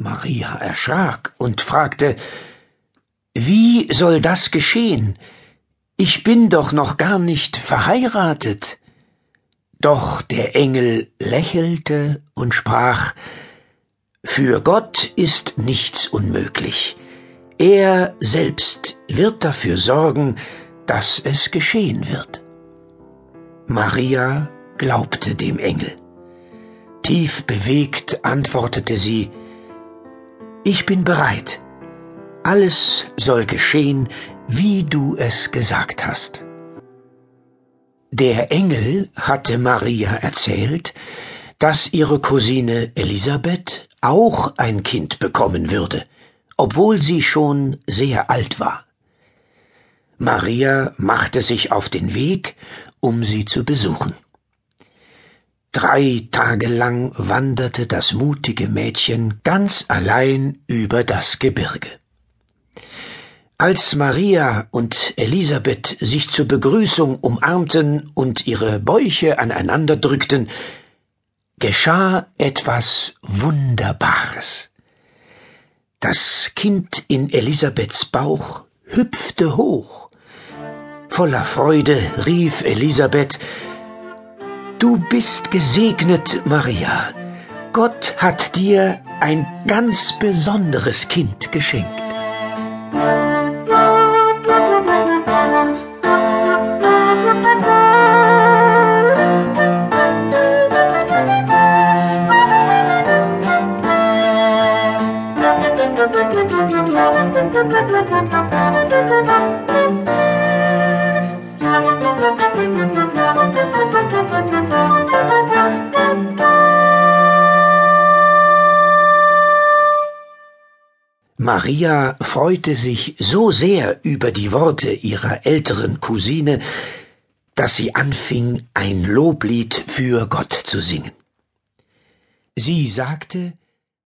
Maria erschrak und fragte Wie soll das geschehen? Ich bin doch noch gar nicht verheiratet. Doch der Engel lächelte und sprach Für Gott ist nichts unmöglich. Er selbst wird dafür sorgen, dass es geschehen wird. Maria glaubte dem Engel. Tief bewegt antwortete sie Ich bin bereit. Alles soll geschehen, wie du es gesagt hast. Der Engel hatte Maria erzählt, dass ihre Cousine Elisabeth auch ein Kind bekommen würde, obwohl sie schon sehr alt war. Maria machte sich auf den Weg, um sie zu besuchen. Drei Tage lang wanderte das mutige Mädchen ganz allein über das Gebirge. Als Maria und Elisabeth sich zur Begrüßung umarmten und ihre Bäuche aneinander drückten, geschah etwas Wunderbares. Das Kind in Elisabeths Bauch hüpfte hoch. Voller Freude rief Elisabeth Du bist gesegnet, Maria. Gott hat dir ein ganz besonderes Kind geschenkt. Maria freute sich so sehr über die Worte ihrer älteren Cousine, dass sie anfing, ein Loblied für Gott zu singen. Sie sagte,